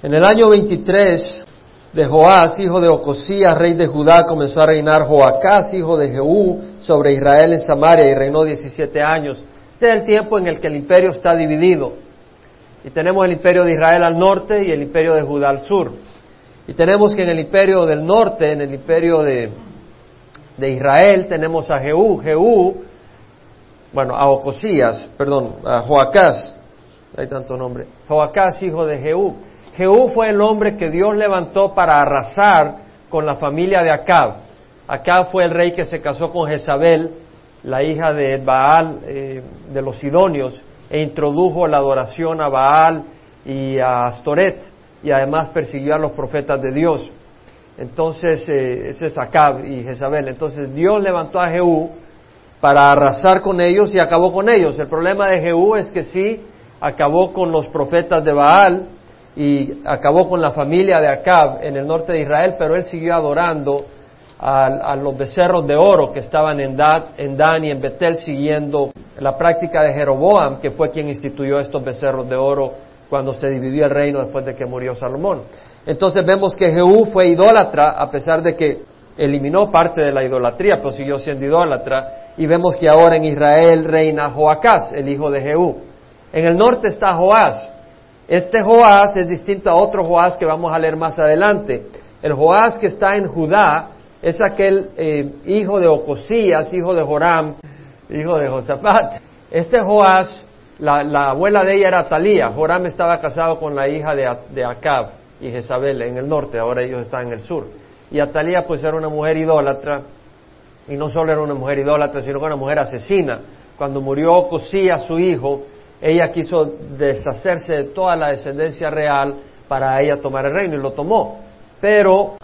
En el año 23 de Joás, hijo de Ocosías, rey de Judá, comenzó a reinar Joacás, hijo de Jehú, sobre Israel en Samaria y reinó 17 años. Este es el tiempo en el que el imperio está dividido. Y tenemos el imperio de Israel al norte y el imperio de Judá al sur. Y tenemos que en el imperio del norte, en el imperio de, de Israel, tenemos a Jehú. Jehú, bueno, a Ocosías, perdón, a Joacás, hay tanto nombre. Joacás, hijo de Jehú. Jehú fue el hombre que Dios levantó para arrasar con la familia de Acab. Acab fue el rey que se casó con Jezabel, la hija de Baal, eh, de los Sidonios, e introdujo la adoración a Baal y a Astoret, y además persiguió a los profetas de Dios. Entonces, eh, ese es Acab y Jezabel. Entonces, Dios levantó a Jehú para arrasar con ellos y acabó con ellos. El problema de Jehú es que sí acabó con los profetas de Baal y acabó con la familia de Acab en el norte de Israel, pero él siguió adorando a, los becerros de oro que estaban en, en Dan y en Betel siguiendo la práctica de Jeroboam, que fue quien instituyó estos becerros de oro cuando se dividió el reino después de que murió Salomón. Entonces vemos que Jehú fue idólatra a pesar de que eliminó parte de la idolatría, pero siguió siendo idólatra. Y vemos que ahora en Israel reina Joacás, el hijo de Jehú. En el norte está Joás. Este Joás es distinto a otro Joás que vamos a leer más adelante. El Joás que está en Judá es aquel eh, hijo de Ocosías, hijo de Joram, hijo de Josafat. Este Joás, la, abuela de ella era Talía. Joram estaba casado con la hija de, de Acab y Jezabel en el norte, ahora ellos están en el sur. Y Atalía pues era una mujer idólatra, y no solo era una mujer idólatra, sino que era una mujer asesina. Cuando murió Ocosías, su hijo, ella quiso deshacerse de toda la descendencia real para ella tomar el reino y lo tomó. Pero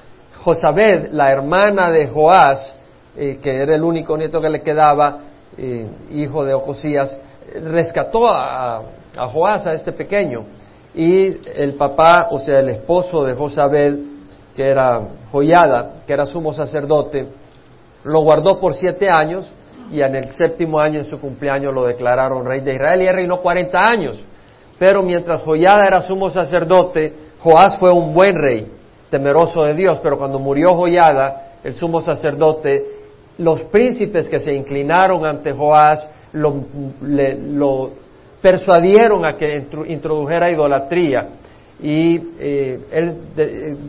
Josabed, la hermana de Joás, eh, que era el único nieto que le quedaba, eh, hijo de Ocosías, rescató a, a, Joás, a este pequeño. Y el papá, o sea, el esposo de Josabed, que era Joyada, que era sumo sacerdote, lo guardó por siete años y en el séptimo año en su cumpleaños lo declararon rey de Israel y reinó 40 años. Pero mientras Joyada era sumo sacerdote, Joás fue un buen rey, temeroso de Dios, pero cuando murió Joyada, el sumo sacerdote, los príncipes que se inclinaron ante Joás lo, lo persuadieron a que introdujera idolatría y eh, él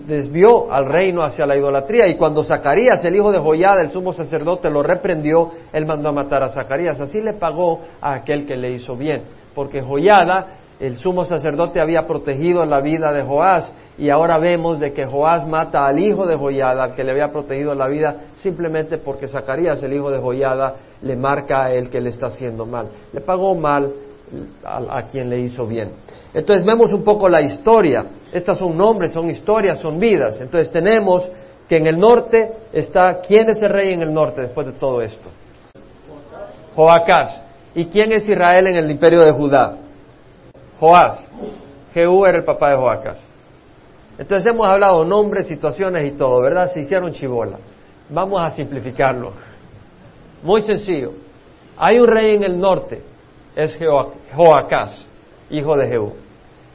desvió al reino hacia la idolatría. Y cuando Zacarías, el hijo de Joyada, el sumo sacerdote, lo reprendió, él mandó a matar a Zacarías. Así le pagó a aquel que le hizo bien, porque Joyada, el sumo sacerdote, había protegido la vida de Joás, y ahora vemos de que Joás mata al hijo de Joyada, al que le había protegido la vida, simplemente porque Zacarías, el hijo de Joyada, le marca él que le está haciendo mal. Le pagó mal a, quien le hizo bien. Entonces vemos un poco la historia. Estas son nombres, son historias, son vidas. Entonces tenemos que en el norte está, ¿quién es el rey en el norte después de todo esto? Joacás. ¿Y quién es Israel en el imperio de Judá? Joás. Jehú era el papá de Joacás. Entonces hemos hablado nombres, situaciones y todo, ¿verdad? Se hicieron chivola. Vamos a simplificarlo. Muy sencillo. Hay un rey en el norte es Joacás, hijo de Jehú.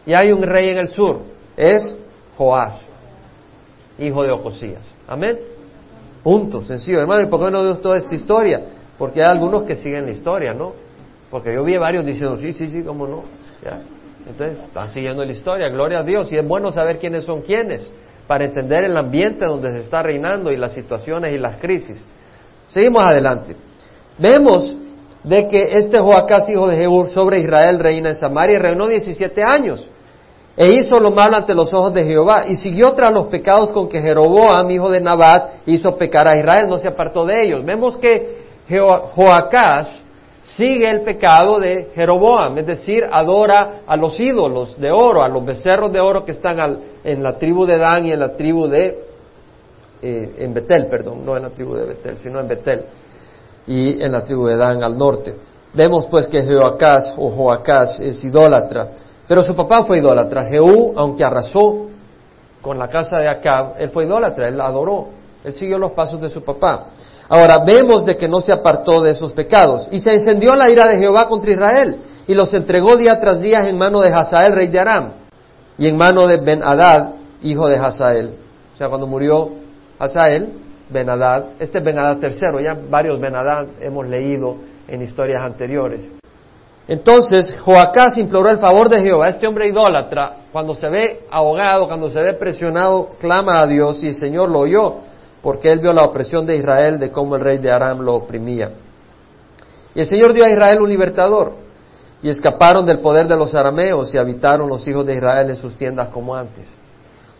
Y hay un rey en el sur, es Joás, hijo de Ocosías. Amén. Punto, sencillo. Hermano, ¿y por qué no veo toda esta historia? Porque hay algunos que siguen la historia, ¿no? Porque yo vi varios diciendo, sí, sí, sí, cómo no. Entonces, están siguiendo la historia, gloria a Dios. Y es bueno saber quiénes son quiénes, para entender el ambiente donde se está reinando y las situaciones y las crisis. Seguimos adelante. Vemos de que este Joacás, hijo de Jehú, sobre Israel reina en Samaria y reinó 17 años. E hizo lo malo ante los ojos de Jehová y siguió tras los pecados con que Jeroboam, hijo de Nabat, hizo pecar a Israel, no se apartó de ellos. Vemos que Joacás sigue el pecado de Jeroboam, es decir, adora a los ídolos de oro, a los becerros de oro que están en la tribu de Dan y en la tribu de, eh, en Betel, perdón, no en la tribu de Betel, sino en Betel y en la tribu de Dan al norte. Vemos pues que Joacás o Joacás es idólatra, pero su papá fue idólatra. Jehú, aunque arrasó con la casa de Acab, él fue idólatra, él adoró, él siguió los pasos de su papá. Ahora vemos de que no se apartó de esos pecados y se encendió la ira de Jehová contra Israel y los entregó día tras día en mano de Hazael, rey de Aram. y en mano de Ben-Hadad, hijo de Hazael. O sea, cuando murió Hazael, Ben-Hadad, este es Ben-Hadad tercero, ya varios Ben-Hadad hemos leído en historias anteriores. Entonces Joacás imploró el favor de Jehová. Este hombre idólatra, cuando se ve ahogado, cuando se ve presionado, clama a Dios y el Señor lo oyó, porque él vio la opresión de Israel, de cómo el rey de Aram lo oprimía. Y el Señor dio a Israel un libertador, y escaparon del poder de los arameos y habitaron los hijos de Israel en sus tiendas como antes.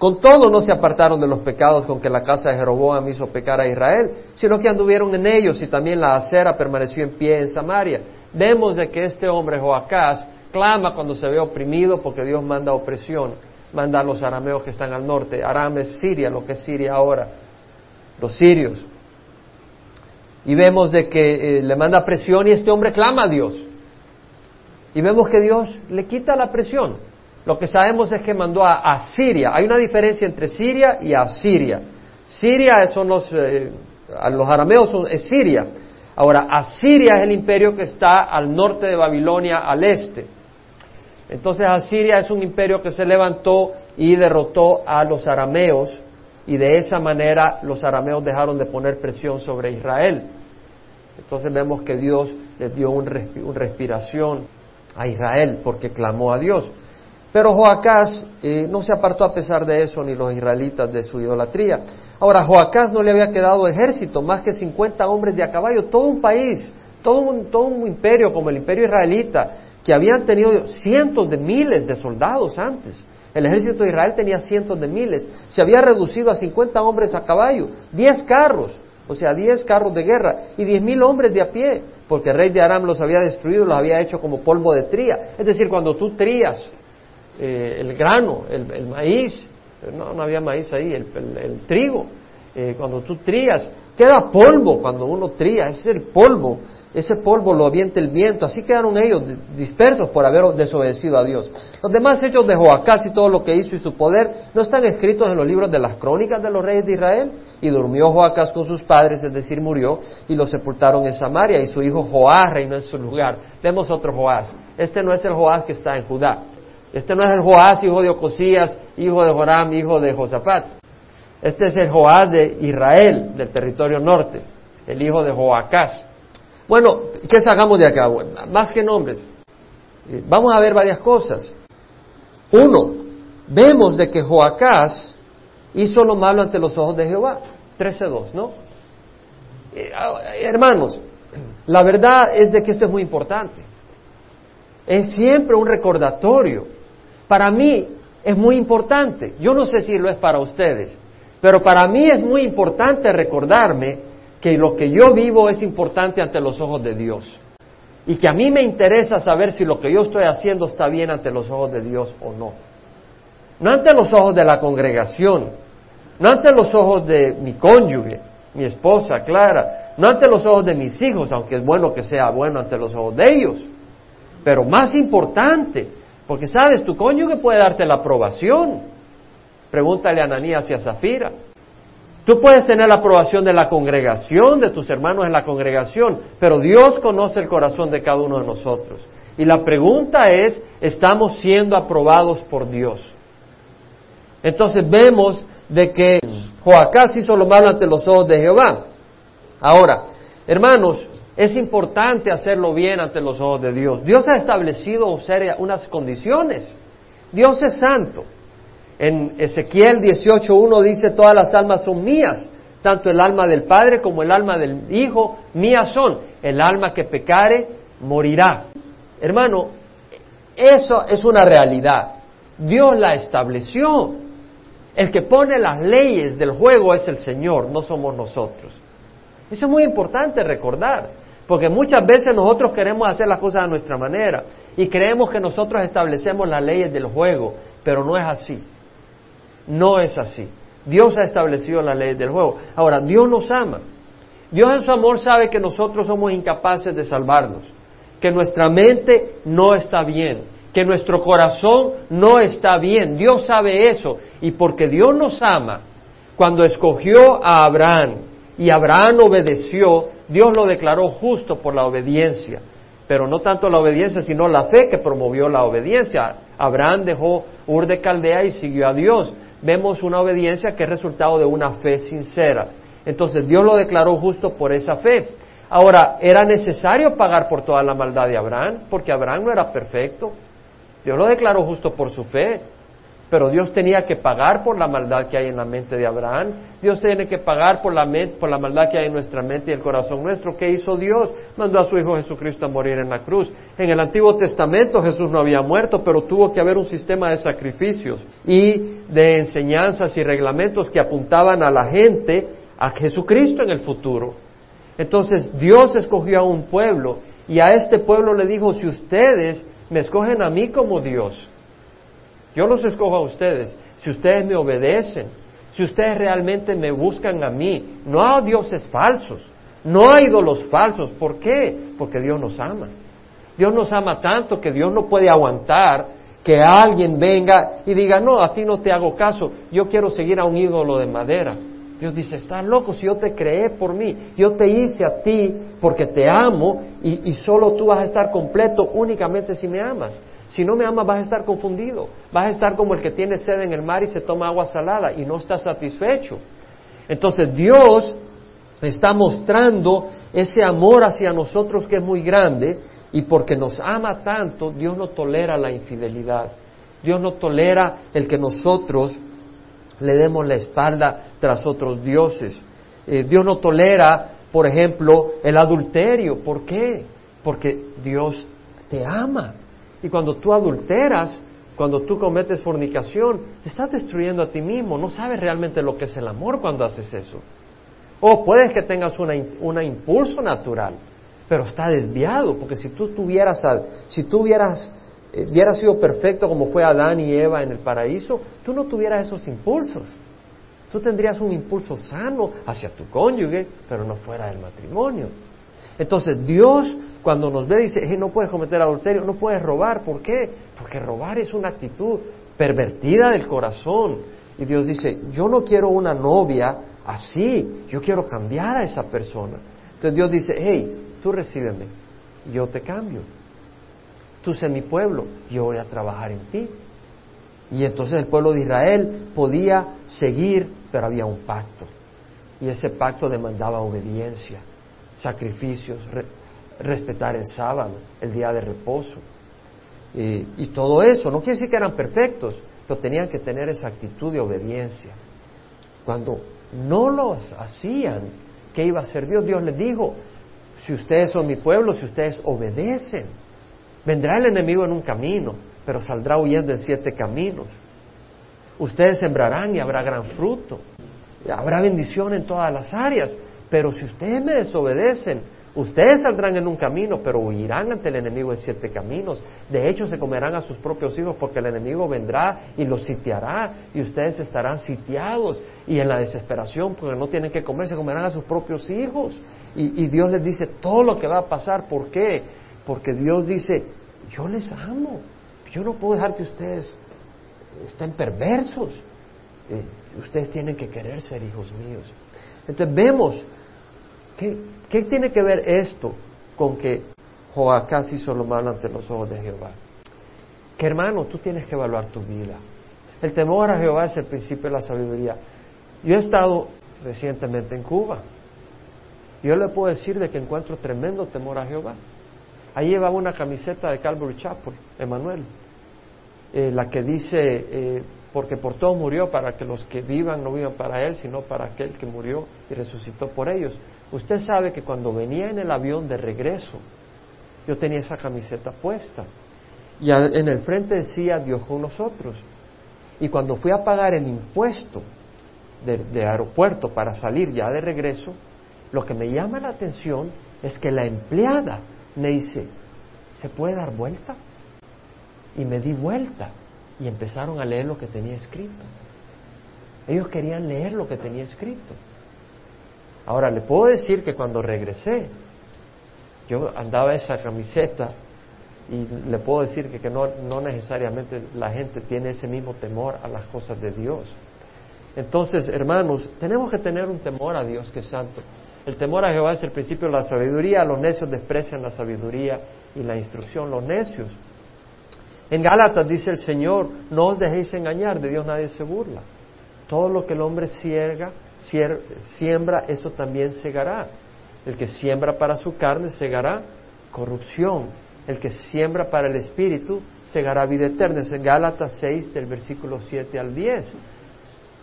Con todo no se apartaron de los pecados con que la casa de Jeroboam hizo pecar a Israel, sino que anduvieron en ellos y también la acera permaneció en pie en Samaria. Vemos de que este hombre Joacás clama cuando se ve oprimido porque Dios manda opresión, manda a los arameos que están al norte. Aram es Siria, lo que es Siria ahora, los sirios. Y vemos de que eh, le manda presión y este hombre clama a Dios. Y vemos que Dios le quita la presión. Lo que sabemos es que mandó a Asiria. Hay una diferencia entre Siria y Asiria. Siria son los, eh, los arameos son, es Siria. Ahora, Asiria es el imperio que está al norte de Babilonia, al este. Entonces, Asiria es un imperio que se levantó y derrotó a los arameos y de esa manera los arameos dejaron de poner presión sobre Israel. Entonces vemos que Dios les dio una respiración a Israel porque clamó a Dios. Pero Joacás eh, no se apartó a pesar de eso ni los israelitas de su idolatría. Ahora, Joacás no le había quedado ejército, más que 50 hombres de a caballo, todo un país, todo un, todo un imperio como el imperio israelita, que habían tenido cientos de miles de soldados antes. El ejército de Israel tenía cientos de miles. Se había reducido a 50 hombres a caballo, 10 carros, o sea, 10 carros de guerra y 10 mil hombres de a pie, porque el rey de Aram los había destruido, los había hecho como polvo de tría. Es decir, cuando tú trías eh, el grano, el, maíz, no, no, había maíz ahí, el, trigo, eh, cuando tú trías, queda polvo cuando uno tría, ese es el polvo, ese polvo lo avienta el viento, así quedaron ellos dispersos por haber desobedecido a Dios. Los demás hechos de Joacás y todo lo que hizo y su poder no están escritos en los libros de las crónicas de los reyes de Israel. Y durmió Joacás con sus padres, es decir, murió, y lo sepultaron en Samaria, y su hijo Joás reinó en su lugar. Vemos otro Joás. Este no es el Joás que está en Judá. Este no es el Joás, hijo de Ocosías, hijo de Joram, hijo de Josafat. Este es el Joás de Israel, del territorio norte, el hijo de Joacás. Bueno, ¿qué sacamos de acá? más que nombres. Eh, vamos a ver varias cosas. Uno, vemos de que Joacás hizo lo malo ante los ojos de Jehová. 13.2, ¿no? Eh, ah, hermanos, la verdad es de que esto es muy importante. Es siempre un recordatorio para mí es muy importante. Yo no sé si lo es para ustedes, pero para mí es muy importante recordarme que lo que yo vivo es importante ante los ojos de Dios. Y que a mí me interesa saber si lo que yo estoy haciendo está bien ante los ojos de Dios o no. No ante los ojos de la congregación, no ante los ojos de mi cónyuge, mi esposa Clara, no ante los ojos de mis hijos, aunque es bueno que sea bueno ante los ojos de ellos. Pero más importante, porque sabes, tu cónyuge puede darte la aprobación. Pregúntale a Ananías y a Zafira. Tú puedes tener la aprobación de la congregación, de tus hermanos en la congregación, pero Dios conoce el corazón de cada uno de nosotros. Y la pregunta es, ¿estamos siendo aprobados por Dios? Entonces vemos de que Joacás hizo lo malo ante los ojos de Jehová. Ahora, hermanos, es importante hacerlo bien ante los ojos de Dios. Dios ha establecido unas condiciones. Dios es santo. En Ezequiel 18.1 dice, todas las almas son mías, tanto el alma del Padre como el alma del Hijo, mías son. El alma que pecare, morirá. Hermano, eso es una realidad. Dios la estableció. El que pone las leyes del juego es el Señor, no somos nosotros. Eso es muy importante recordar. Porque muchas veces nosotros queremos hacer las cosas a nuestra manera y creemos que nosotros establecemos las leyes del juego, pero no es así. No es así. Dios ha establecido las leyes del juego. Ahora, Dios nos ama. Dios en su amor sabe que nosotros somos incapaces de salvarnos, que nuestra mente no está bien, que nuestro corazón no está bien. Dios sabe eso. Y porque Dios nos ama, cuando escogió a Abraham y Abraham obedeció, Dios lo declaró justo por la obediencia. pero no tanto la obediencia, sino la fe que promovió la obediencia. Abraham dejó Ur de Caldea y siguió a Dios. Vemos una obediencia que es resultado de una fe sincera. Entonces Dios lo declaró justo por esa fe. Ahora, ¿era necesario pagar por toda la maldad de Abraham? Porque Abraham no era perfecto. Dios lo declaró justo por su fe. Pero Dios tenía que pagar por la maldad que hay en la mente de Abraham. Dios tiene que pagar por la, por la maldad que hay en nuestra mente y el corazón nuestro. ¿Qué hizo Dios? Mandó a su Hijo Jesucristo a morir en la cruz. En el Antiguo Testamento Jesús no había muerto, pero tuvo que haber un sistema de sacrificios y de enseñanzas y reglamentos que apuntaban a la gente a Jesucristo en el futuro. Entonces Dios escogió a un pueblo y a este pueblo le dijo, si ustedes me escogen a mí como Dios, yo los escojo a ustedes. Si ustedes me obedecen, si ustedes realmente me buscan a mí, no a dioses falsos, no a ídolos falsos. ¿Por qué? Porque Dios nos ama. Dios nos ama tanto que Dios no puede aguantar que alguien venga y diga, no, a ti no te hago caso, yo quiero seguir a un ídolo de madera. Dios dice, estás loco si yo te creé por mí, yo te hice a ti porque te amo y, solo tú vas a estar completo únicamente si me amas. Si no me amas vas a estar confundido, vas a estar como el que tiene sed en el mar y se toma agua salada y no está satisfecho. Entonces Dios está mostrando ese amor hacia nosotros que es muy grande y porque nos ama tanto, Dios no tolera la infidelidad. Dios no tolera el que nosotros le demos la espalda tras otros dioses. Eh, Dios no tolera, por ejemplo, el adulterio. ¿Por qué? Porque Dios te ama. Y cuando tú adulteras, cuando tú cometes fornicación, te estás destruyendo a ti mismo. No sabes realmente lo que es el amor cuando haces eso. O puedes que tengas un impulso natural, pero está desviado, porque si tú tuvieras, si tú hubieras eh, hubiera sido perfecto como fue Adán y Eva en el paraíso, tú no tuvieras esos impulsos. Tú tendrías un impulso sano hacia tu cónyuge, pero no fuera del matrimonio. Entonces Dios cuando nos ve dice, no puedes cometer adulterio, no puedes robar. ¿Por qué? Porque robar es una actitud pervertida del corazón. Y Dios dice, yo no quiero una novia así, yo quiero cambiar a esa persona. Entonces Dios dice, hey, tú recíbeme, yo te cambio tú sé mi pueblo, yo voy a trabajar en ti. Y entonces el pueblo de Israel podía seguir, pero había un pacto. Y ese pacto demandaba obediencia, sacrificios, respetar el sábado, el día de reposo. Y, todo eso, no quiere decir que eran perfectos, pero tenían que tener esa actitud de obediencia. Cuando no lo hacían, ¿qué iba a hacer Dios? Dios les dijo, si ustedes son mi pueblo, si ustedes obedecen, Vendrá el enemigo en un camino, pero saldrá huyendo en siete caminos. Ustedes sembrarán y habrá gran fruto. Habrá bendición en todas las áreas. Pero si ustedes me desobedecen, ustedes saldrán en un camino, pero huirán ante el enemigo en siete caminos. De hecho, se comerán a sus propios hijos porque el enemigo vendrá y los sitiará y ustedes estarán sitiados. Y en la desesperación, porque no tienen que comer, se comerán a sus propios hijos. Y, y Dios les dice todo lo que va a pasar. ¿Por qué? Porque Dios dice, yo les amo, yo no puedo dejar que ustedes estén perversos. Eh, ustedes tienen que querer ser hijos míos. Entonces vemos, ¿qué, tiene que ver esto con que Joacás hizo lo malo ante los ojos de Jehová? Que hermano, tú tienes que evaluar tu vida. El temor a Jehová es el principio de la sabiduría. Yo he estado recientemente en Cuba. Yo le puedo decir de que encuentro tremendo temor a Jehová. Ahí llevaba una camiseta de Calvary Chapel, Emanuel, eh, la que dice, eh, porque por todo murió, para que los que vivan no vivan para Él, sino para aquel que murió y resucitó por ellos. Usted sabe que cuando venía en el avión de regreso, yo tenía esa camiseta puesta. Y en el frente decía Dios con nosotros. Y cuando fui a pagar el impuesto de aeropuerto para salir ya de regreso, lo que me llama la atención es que la empleada me dice, ¿se puede dar vuelta? Y me di vuelta y empezaron a leer lo que tenía escrito. Ellos querían leer lo que tenía escrito. Ahora, le puedo decir que cuando regresé, yo andaba esa camiseta y le puedo decir que, que no, no necesariamente la gente tiene ese mismo temor a las cosas de Dios. Entonces, hermanos, tenemos que tener un temor a Dios que es santo. El temor a Jehová es el principio de la sabiduría. Los necios desprecian la sabiduría y la instrucción. Los necios. En Gálatas dice el Señor, no os dejéis engañar, de Dios nadie se burla. Todo lo que el hombre cierga, siembra, eso también segará. El que siembra para su carne segará corrupción. El que siembra para el espíritu segará vida eterna. Es en Gálatas 6 del versículo 7 al 10.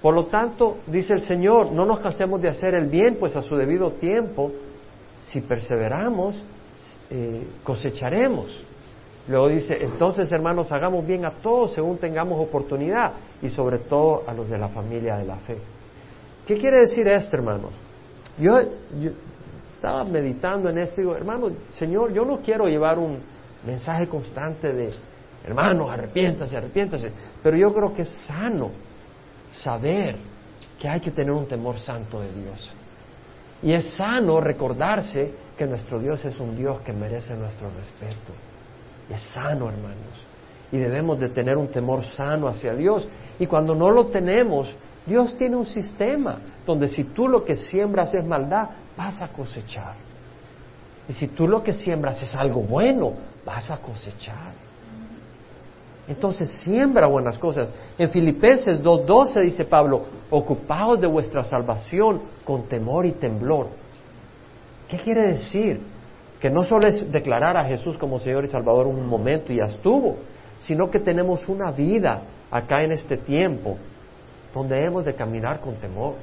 Por lo tanto, dice el Señor, no nos cansemos de hacer el bien, pues a su debido tiempo, si perseveramos, eh, cosecharemos. Luego dice, entonces hermanos, hagamos bien a todos según tengamos oportunidad y sobre todo a los de la familia de la fe. ¿Qué quiere decir esto, hermanos? Yo, estaba meditando en esto y digo, hermano, Señor, yo no quiero llevar un mensaje constante de, hermanos, arrepiéntase, arrepiéntase, pero yo creo que es sano saber que hay que tener un temor santo de Dios. Y es sano recordarse que nuestro Dios es un Dios que merece nuestro respeto. Es sano, hermanos. Y debemos de tener un temor sano hacia Dios. Y cuando no lo tenemos, Dios tiene un sistema donde si tú lo que siembras es maldad, vas a cosechar. Y si tú lo que siembras es algo bueno, vas a cosechar. Entonces siembra buenas cosas. En Filipenses 2.12 dice Pablo, ocupaos de vuestra salvación con temor y temblor. ¿Qué quiere decir? Que no solo es declarar a Jesús como Señor y Salvador un momento y ya estuvo, sino que tenemos una vida acá en este tiempo donde hemos de caminar con temor,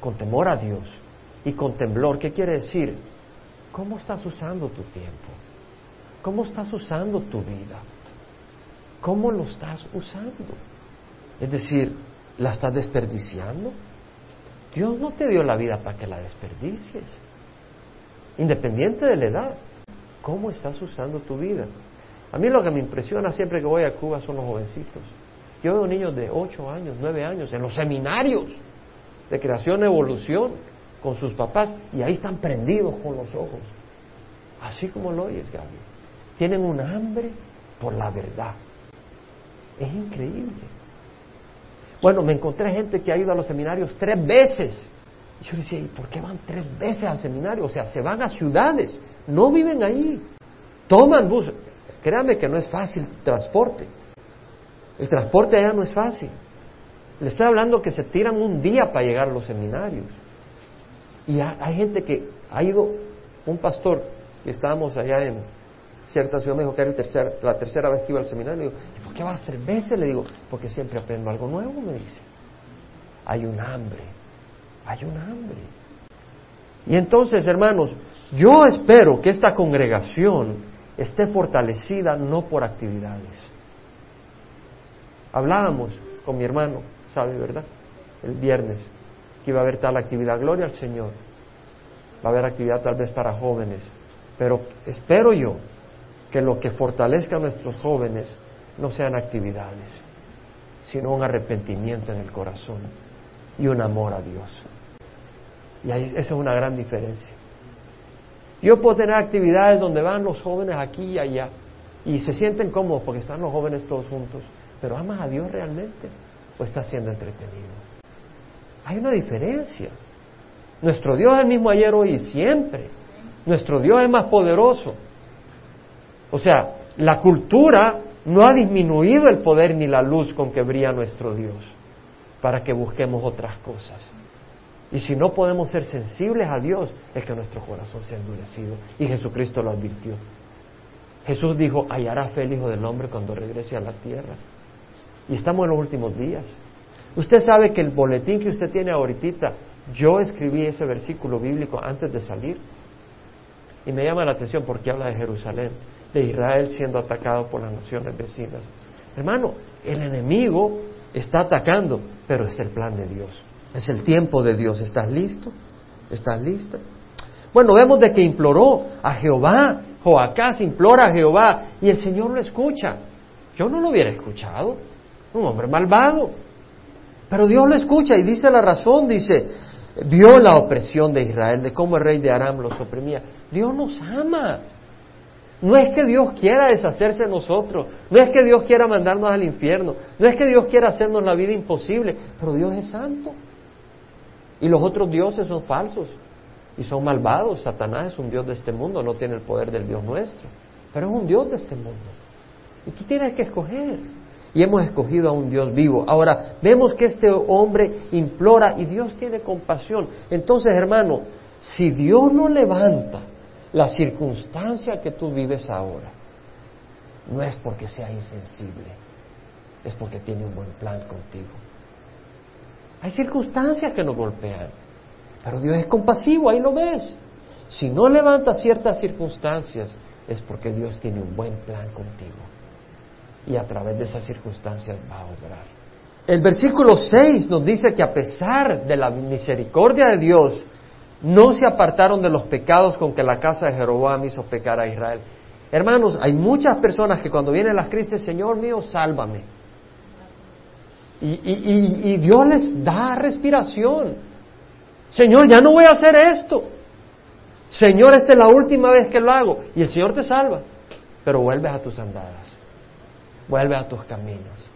con temor a Dios y con temblor. ¿Qué quiere decir? ¿Cómo estás usando tu tiempo? ¿Cómo estás usando tu vida? ¿Cómo lo estás usando? Es decir, ¿la estás desperdiciando? Dios no te dio la vida para que la desperdicies. Independiente de la edad, ¿cómo estás usando tu vida? A mí lo que me impresiona siempre que voy a Cuba son los jovencitos. Yo veo niños de 8 años, 9 años en los seminarios de creación evolución con sus papás y ahí están prendidos con los ojos. Así como lo oyes, Gaby. Tienen un hambre por la verdad. Es increíble. Bueno, me encontré gente que ha ido a los seminarios tres veces. Y yo decía, ¿y por qué van tres veces al seminario? O sea, se van a ciudades, no viven ahí. Toman bus. Créame que no es fácil transporte. El transporte allá no es fácil. Le estoy hablando que se tiran un día para llegar a los seminarios. Y hay gente que ha ido, un pastor, que estábamos allá en cierta ciudad me dijo que era la tercera vez que iba al seminario. Le digo, ¿y por qué vas tres veces? Le digo, porque siempre aprendo algo nuevo, me dice. Hay un hambre, hay un hambre. Y entonces, hermanos, yo espero que esta congregación esté fortalecida no por actividades. Hablábamos con mi hermano, ¿sabe, verdad? El viernes, que iba a haber tal actividad. Gloria al Señor. Va a haber actividad tal vez para jóvenes. Pero espero yo que lo que fortalezca a nuestros jóvenes no sean actividades, sino un arrepentimiento en el corazón y un amor a Dios. Y ahí, esa es una gran diferencia. Yo puedo tener actividades donde van los jóvenes aquí y allá y se sienten cómodos porque están los jóvenes todos juntos, pero ¿amas a Dios realmente o está siendo entretenido? Hay una diferencia. Nuestro Dios es el mismo ayer, hoy y siempre. Nuestro Dios es más poderoso. O sea, la cultura no ha disminuido el poder ni la luz con que brilla nuestro Dios para que busquemos otras cosas. Y si no podemos ser sensibles a Dios, es que nuestro corazón se ha endurecido. Y Jesucristo lo advirtió. Jesús dijo, hallará fe el Hijo del Hombre cuando regrese a la tierra. Y estamos en los últimos días. Usted sabe que el boletín que usted tiene ahorita, yo escribí ese versículo bíblico antes de salir. Y me llama la atención porque habla de Jerusalén de Israel siendo atacado por las naciones vecinas. Hermano, el enemigo está atacando, pero es el plan de Dios. Es el tiempo de Dios. ¿Estás listo? ¿Estás lista? Bueno, vemos de que imploró a Jehová. Joacás implora a Jehová y el Señor lo escucha. Yo no lo hubiera escuchado. Un hombre malvado. Pero Dios lo escucha y dice la razón, dice, vio la opresión de Israel, de cómo el rey de Aram los oprimía. Dios nos ama. No es que Dios quiera deshacerse de nosotros, no es que Dios quiera mandarnos al infierno, no es que Dios quiera hacernos la vida imposible, pero Dios es santo. Y los otros dioses son falsos. y son malvados. Satanás es un Dios de este mundo, no tiene el poder del Dios nuestro, pero es un Dios de este mundo. Y tú tienes que escoger. Y hemos escogido a un Dios vivo. Ahora, vemos que este hombre implora y Dios tiene compasión. Entonces, hermano, si Dios no levanta la circunstancia que tú vives ahora, no es porque sea insensible, es porque tiene un buen plan contigo. Hay circunstancias que nos golpean, pero Dios es compasivo, ahí lo ves. Si no levanta ciertas circunstancias, es porque Dios tiene un buen plan contigo. Y a través de esas circunstancias va a obrar. El versículo 6 nos dice que a pesar de la misericordia de Dios, no se apartaron de los pecados con que la casa de Jeroboam hizo pecar a Israel. Hermanos, hay muchas personas que cuando vienen las crisis, Señor mío, sálvame. Y, Dios les da respiración. Señor, ya no voy a hacer esto. Señor, esta es la última vez que lo hago. Y el Señor te salva. Pero vuelves a tus andadas. Vuelves a tus caminos.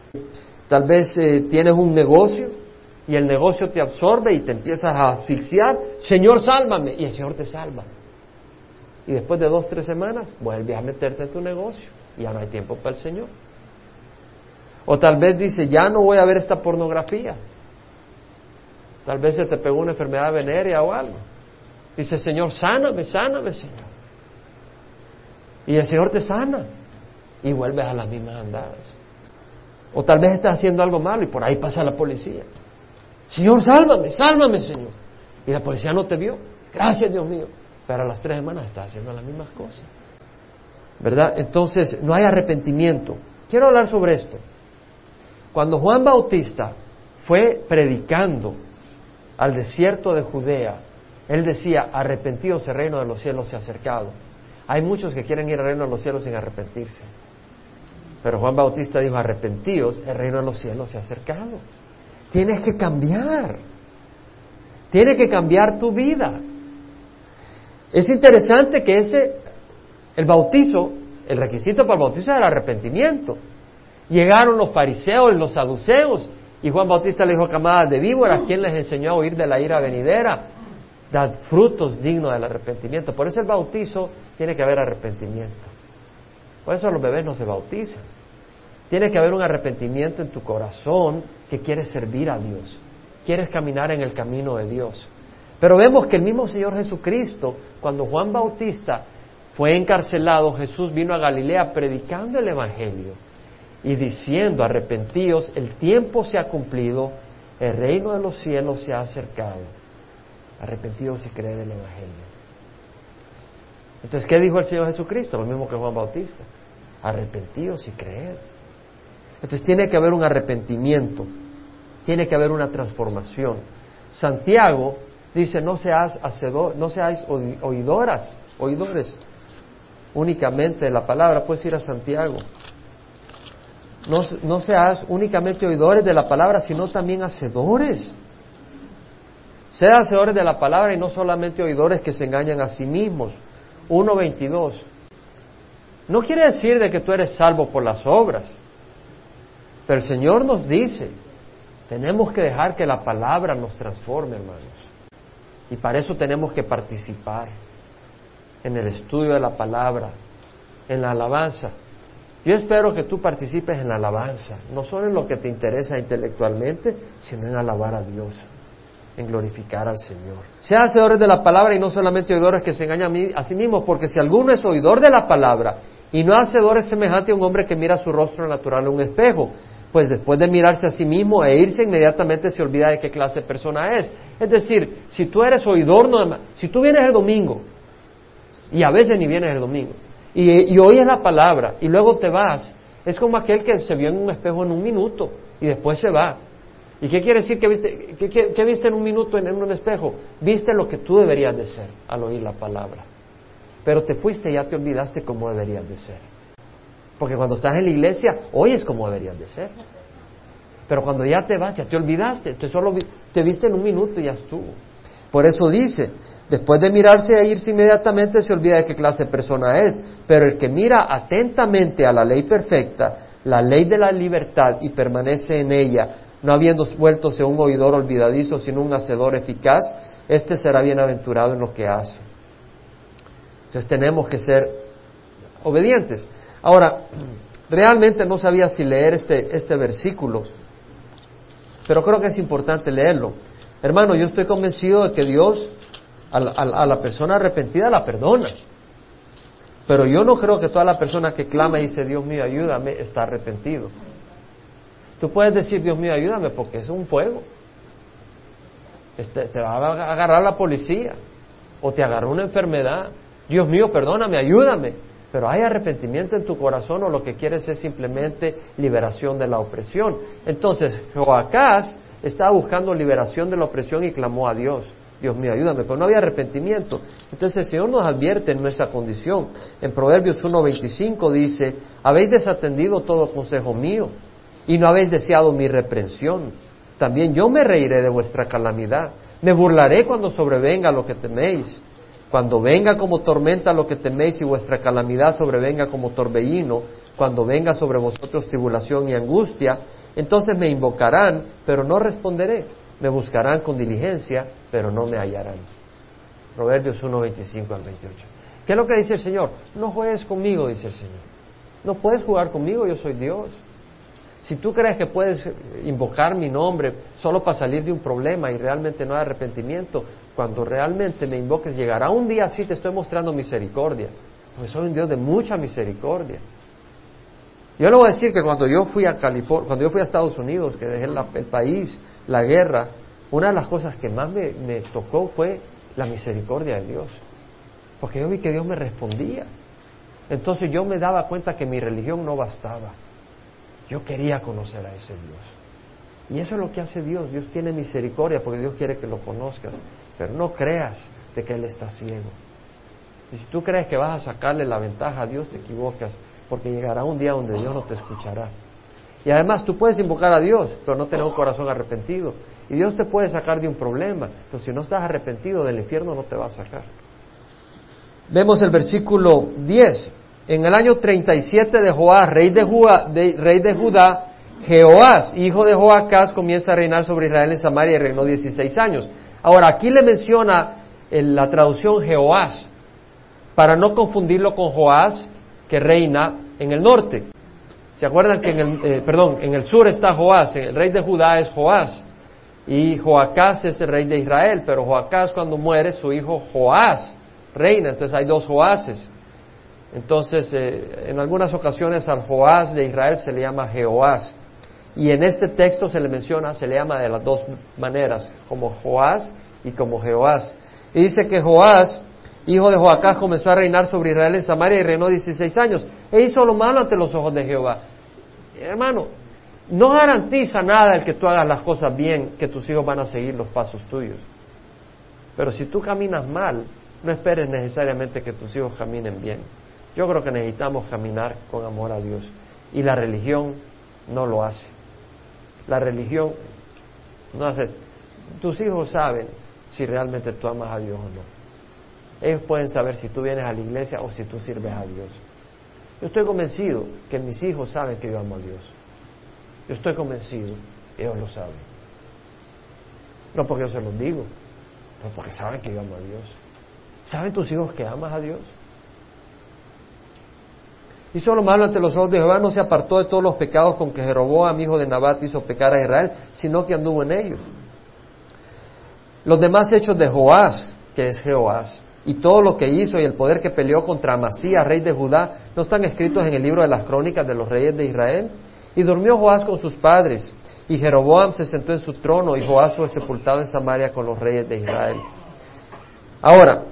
Tal vez eh, tienes un negocio y el negocio te absorbe y te empiezas a asfixiar. Señor, sálvame. Y el Señor te salva. Y después de dos, tres semanas, vuelves a meterte en tu negocio. Y ya no hay tiempo para el Señor. O tal vez dice, ya no voy a ver esta pornografía. Tal vez se te pegó una enfermedad venérea o algo. Dice, Señor, sáname, sáname, Señor. Y el Señor te sana. Y vuelves a las mismas andadas. O tal vez estás haciendo algo malo y por ahí pasa la policía. Señor, sálvame, sálvame, Señor. Y la policía no te vio. Gracias, Dios mío. Pero a las tres semanas estás haciendo las mismas cosas. ¿Verdad? Entonces, no hay arrepentimiento. Quiero hablar sobre esto. Cuando Juan Bautista fue predicando al desierto de Judea, él decía, arrepentidos, el reino de los cielos se ha acercado. Hay muchos que quieren ir al reino de los cielos sin arrepentirse. Pero Juan Bautista dijo, arrepentidos, el reino de los cielos se ha acercado. Tienes que cambiar. Tiene que cambiar tu vida. Es interesante que ese, el bautizo, el requisito para el bautizo era el arrepentimiento. Llegaron los fariseos los saduceos y Juan Bautista le dijo a camadas de víboras, ¿quién les enseñó a huir de la ira venidera? Dad frutos dignos del arrepentimiento. Por eso el bautizo tiene que haber arrepentimiento. Por eso los bebés no se bautizan. Tiene que haber un arrepentimiento en tu corazón que quieres servir a Dios. Quieres caminar en el camino de Dios. Pero vemos que el mismo Señor Jesucristo, cuando Juan Bautista fue encarcelado, Jesús vino a Galilea predicando el Evangelio y diciendo, arrepentíos, el tiempo se ha cumplido, el reino de los cielos se ha acercado. Arrepentíos y creed el Evangelio. Entonces, ¿qué dijo el Señor Jesucristo? Lo mismo que Juan Bautista. Arrepentíos y creed. Entonces tiene que haber un arrepentimiento, tiene que haber una transformación. Santiago dice, no seas hacedor, no seáis oidoras, oidores únicamente de la palabra. Puedes ir a Santiago no, seas únicamente oidores de la palabra, sino también hacedores. Sean hacedores de la palabra y no solamente oidores que se engañan a sí mismos. 1.22. No quiere decir de que tú eres salvo por las obras, pero el Señor nos dice, tenemos que dejar que la palabra nos transforme, hermanos. Y para eso tenemos que participar en el estudio de la palabra, en la alabanza. Yo espero que tú participes en la alabanza, no solo en lo que te interesa intelectualmente, sino en alabar a Dios, en glorificar al Señor. Sea hacedores de la palabra y no solamente oidores que se engañan a sí mismos, porque si alguno es oidor de la palabra y no hacedor es semejante a un hombre que mira su rostro natural en un espejo, pues después de mirarse a sí mismo e irse inmediatamente se olvida de qué clase de persona es. Es decir, si tú eres oidor, no, si tú vienes el domingo, y a veces ni vienes el domingo, y, oyes la palabra y luego te vas, es como aquel que se vio en un espejo en un minuto y después se va. ¿Y qué quiere decir que viste, qué, viste en un minuto en, un espejo? Viste lo que tú deberías de ser al oír la palabra. Pero te fuiste y ya te olvidaste cómo deberías de ser. Porque cuando estás en la iglesia, oyes cómo deberías de ser. Pero cuando ya te vas, ya te olvidaste. Tú solo te viste en un minuto y ya estuvo. Por eso dice, Después de mirarse e irse inmediatamente se olvida de qué clase de persona es, pero el que mira atentamente a la ley perfecta, la ley de la libertad y permanece en ella, no habiendo vueltose un oidor olvidadizo, sino un hacedor eficaz, este será bienaventurado en lo que hace. Entonces tenemos que ser obedientes. Ahora, realmente no sabía si leer este, este versículo, pero creo que es importante leerlo. Hermano, yo estoy convencido de que Dios a la, persona arrepentida la perdona. Pero yo no creo que toda la persona que clama y dice, Dios mío, ayúdame, está arrepentido. Tú puedes decir, Dios mío, ayúdame, porque es un fuego. Este, te va a agarrar la policía o te agarró una enfermedad. Dios mío, perdóname, ayúdame. Pero hay arrepentimiento en tu corazón o lo que quieres es simplemente liberación de la opresión. Entonces, Joacás estaba buscando liberación de la opresión y clamó a Dios. Dios mío, ayúdame, pero no había arrepentimiento. Entonces el Señor nos advierte en nuestra condición. En Proverbios 1.25 dice, habéis desatendido todo consejo mío y no habéis deseado mi reprensión. También yo me reiré de vuestra calamidad. Me burlaré cuando sobrevenga lo que teméis. Cuando venga como tormenta lo que teméis y vuestra calamidad sobrevenga como torbellino, cuando venga sobre vosotros tribulación y angustia, entonces me invocarán, pero no responderé. Me buscarán con diligencia, pero no me hallarán. Proverbios 1, 25 al 28. ¿Qué es lo que dice el Señor? No juegues conmigo, dice el Señor. No puedes jugar conmigo, yo soy Dios. Si tú crees que puedes invocar mi nombre solo para salir de un problema y realmente no hay arrepentimiento, cuando realmente me invoques llegará un día así te estoy mostrando misericordia, porque soy un Dios de mucha misericordia. Yo le voy a decir que cuando yo fui a California, cuando yo fui a Estados Unidos, que dejé el país, la guerra, una de las cosas que más me, me tocó fue la misericordia de Dios. Porque yo vi que Dios me respondía. Entonces yo me daba cuenta que mi religión no bastaba. Yo quería conocer a ese Dios. Y eso es lo que hace Dios. Dios tiene misericordia porque Dios quiere que lo conozcas. Pero no creas de que Él está ciego. Y si tú crees que vas a sacarle la ventaja a Dios, te equivocas, porque llegará un día donde Dios no te escuchará. Y además tú puedes invocar a Dios, pero no tener un corazón arrepentido. Y Dios te puede sacar de un problema. Entonces, si no estás arrepentido del infierno, no te va a sacar. Vemos el versículo 10. En el año 37 de Joás, rey de, Judá, rey de Judá, Jehoás, hijo de Joacás, comienza a reinar sobre Israel en Samaria y reinó 16 años. Ahora, aquí le menciona en la traducción Jehoás, para no confundirlo con Joás, que reina en el norte. ¿Se acuerdan que en el, eh, perdón, en el sur está Joás, el rey de Judá es Joás, y Joacás es el rey de Israel, pero Joacás cuando muere, su hijo Joás reina, entonces hay dos Joáses. Entonces, eh, en algunas ocasiones al Joás de Israel se le llama Jehoás. Y en este texto se le menciona, se le llama de las dos maneras, como Joás y como Jehoás. Y dice que Joás, hijo de Joacás, comenzó a reinar sobre Israel en Samaria y reinó 16 años. E hizo lo malo ante los ojos de Jehová. Hermano, no garantiza nada el que tú hagas las cosas bien, que tus hijos van a seguir los pasos tuyos. Pero si tú caminas mal, no esperes necesariamente que tus hijos caminen bien. Yo creo que necesitamos caminar con amor a Dios. Y la religión no lo hace. La religión no hace. Tus hijos saben si realmente tú amas a Dios o no. Ellos pueden saber si tú vienes a la iglesia o si tú sirves a Dios. Yo estoy convencido que mis hijos saben que yo amo a Dios. Yo estoy convencido, ellos lo saben. No porque yo se los digo, pero porque saben que yo amo a Dios. ¿Saben tus hijos que amas a Dios? Y solo malo ante los ojos de Jehová no se apartó de todos los pecados con que Jeroboam, hijo de Nabat, hizo pecar a Israel, sino que anduvo en ellos. Los demás hechos de Joás, que es Jehoás, y todo lo que hizo y el poder que peleó contra Amasías, rey de Judá, no están escritos en el libro de las crónicas de los reyes de Israel. Y durmió Joás con sus padres, y Jeroboam se sentó en su trono, y Joás fue sepultado en Samaria con los reyes de Israel. Ahora,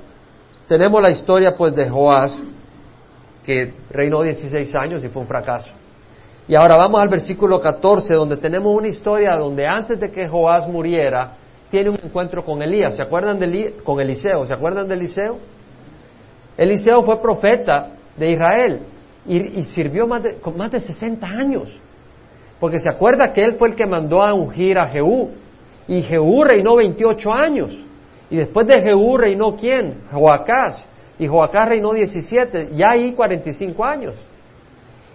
tenemos la historia pues de Joás, que reinó 16 años y fue un fracaso. Y ahora vamos al versículo 14, donde tenemos una historia donde antes de que Joás muriera, tiene un encuentro con Elías. ¿Se acuerdan de con Eliseo? ¿Se acuerdan de Eliseo? Eliseo fue profeta de Israel y, sirvió más de, con más de 60 años. Porque se acuerda que él fue el que mandó a ungir a Jehú. Y Jehú reinó 28 años. Y después de Jehú reinó quién? Joacás. Y Joacás reinó 17, ya ahí 45 años.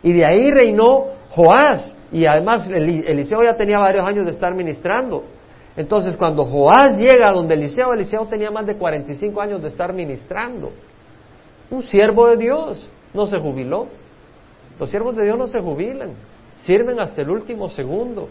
Y de ahí reinó Joás, y además Eliseo ya tenía varios años de estar ministrando. Entonces, cuando Joás llega a donde Eliseo, Eliseo tenía más de 45 años de estar ministrando. Un siervo de Dios, no se jubiló. Los siervos de Dios no se jubilan, sirven hasta el último segundo.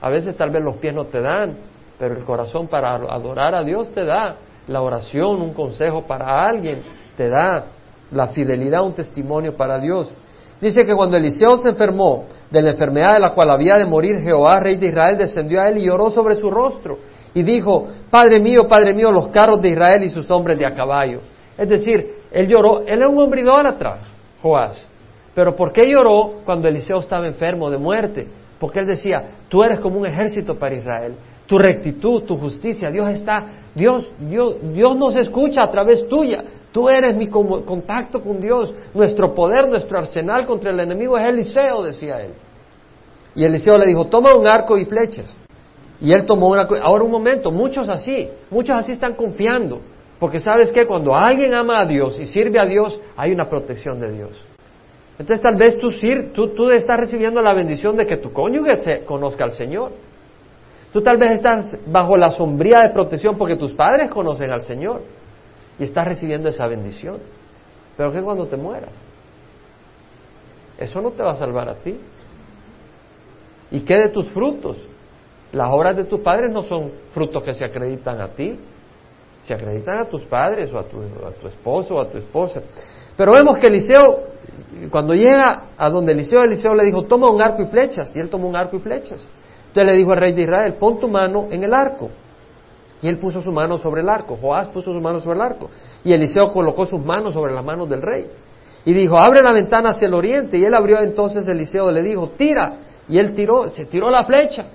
A veces tal vez los pies no te dan, pero el corazón para adorar a Dios te da. La oración, un consejo para alguien, te da. La fidelidad, un testimonio para Dios. Dice que cuando Eliseo se enfermó de la enfermedad de la cual había de morir, Jehová, rey de Israel, descendió a él y lloró sobre su rostro. Y dijo, Padre mío, Padre mío, los carros de Israel y sus hombres de a caballo. Es decir, él lloró, él era un hombre idólatra, Joás. Pero ¿por qué lloró cuando Eliseo estaba enfermo de muerte? Porque él decía, tú eres como un ejército para Israel. Tu rectitud, tu justicia, Dios está, Dios, Dios, Dios nos escucha a través tuya. Tú eres mi contacto con Dios. Nuestro poder, nuestro arsenal contra el enemigo es Eliseo, decía él. Y Eliseo le dijo, toma un arco y flechas. Y él tomó una... Ahora un momento, muchos así, muchos así están confiando. Porque sabes que cuando alguien ama a Dios y sirve a Dios, hay una protección de Dios. Entonces tal vez tú, tú, tú estás recibiendo la bendición de que tu cónyuge se conozca al Señor. Tú tal vez estás bajo la sombría de protección porque tus padres conocen al Señor y estás recibiendo esa bendición. Pero ¿qué cuando te mueras? Eso no te va a salvar a ti. ¿Y qué de tus frutos? Las obras de tus padres no son frutos que se acreditan a ti, se acreditan a tus padres o a tu, a tu esposo o a tu esposa. Pero vemos que Eliseo, cuando llega a donde Eliseo, Eliseo le dijo, toma un arco y flechas, y él tomó un arco y flechas. Entonces le dijo al rey de Israel, pon tu mano en el arco. Y él puso su mano sobre el arco, Joás puso su mano sobre el arco, y Eliseo colocó sus manos sobre las manos del rey. Y dijo, abre la ventana hacia el oriente, y él abrió entonces Eliseo, le dijo, tira, y él tiró, se tiró la flecha.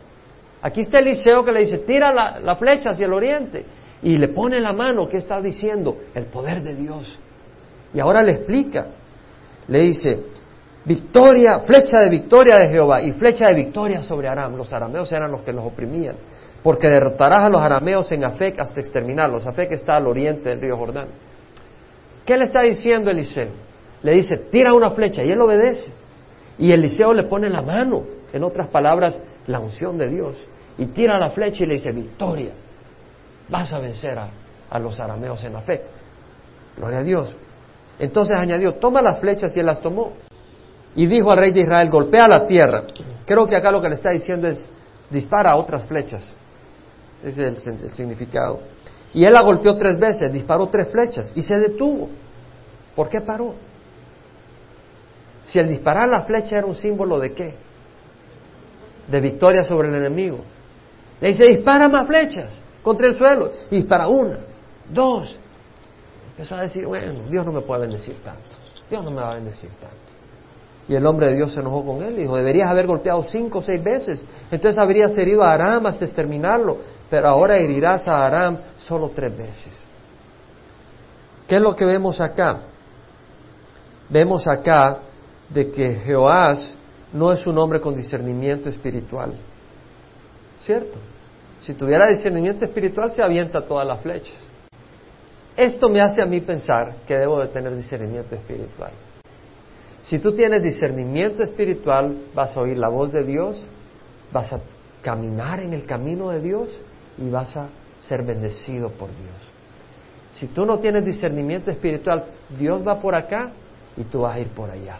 Aquí está Eliseo que le dice, tira la, la flecha hacia el oriente, y le pone la mano, ¿qué está diciendo? El poder de Dios. Y ahora le explica, le dice, victoria, flecha de victoria de Jehová y flecha de victoria sobre Aram. Los arameos eran los que los oprimían porque derrotarás a los arameos en Afec hasta exterminarlos. Afec está al oriente del río Jordán. ¿Qué le está diciendo Eliseo? Le dice, tira una flecha y él obedece. Y Eliseo le pone la mano, en otras palabras, la unción de Dios. Y tira la flecha y le dice, victoria, vas a vencer a, los arameos en Afec. Gloria a Dios. Entonces añadió, toma las flechas y él las tomó. Y dijo al rey de Israel, golpea la tierra. Creo que acá lo que le está diciendo es, dispara otras flechas. Ese es el, significado. Y él la golpeó tres veces, disparó tres flechas y se detuvo. ¿Por qué paró? Si el disparar la flecha era un símbolo de qué? De victoria sobre el enemigo. Le dice, dispara más flechas contra el suelo. Y dispara una, dos. Empezó a decir, bueno, Dios no me puede bendecir tanto. Dios no me va a bendecir tanto. Y el hombre de Dios se enojó con él y dijo, deberías haber golpeado cinco o seis veces. Entonces habrías herido a Aram hasta exterminarlo pero ahora herirás a Aram solo tres veces. ¿Qué es lo que vemos acá? Vemos acá de que Jehoás no es un hombre con discernimiento espiritual. ¿Cierto? Si tuviera discernimiento espiritual se avienta todas las flechas. Esto me hace a mí pensar que debo de tener discernimiento espiritual. Si tú tienes discernimiento espiritual, vas a oír la voz de Dios, vas a caminar en el camino de Dios y vas a ser bendecido por Dios. Si tú no tienes discernimiento espiritual, Dios va por acá y tú vas a ir por allá.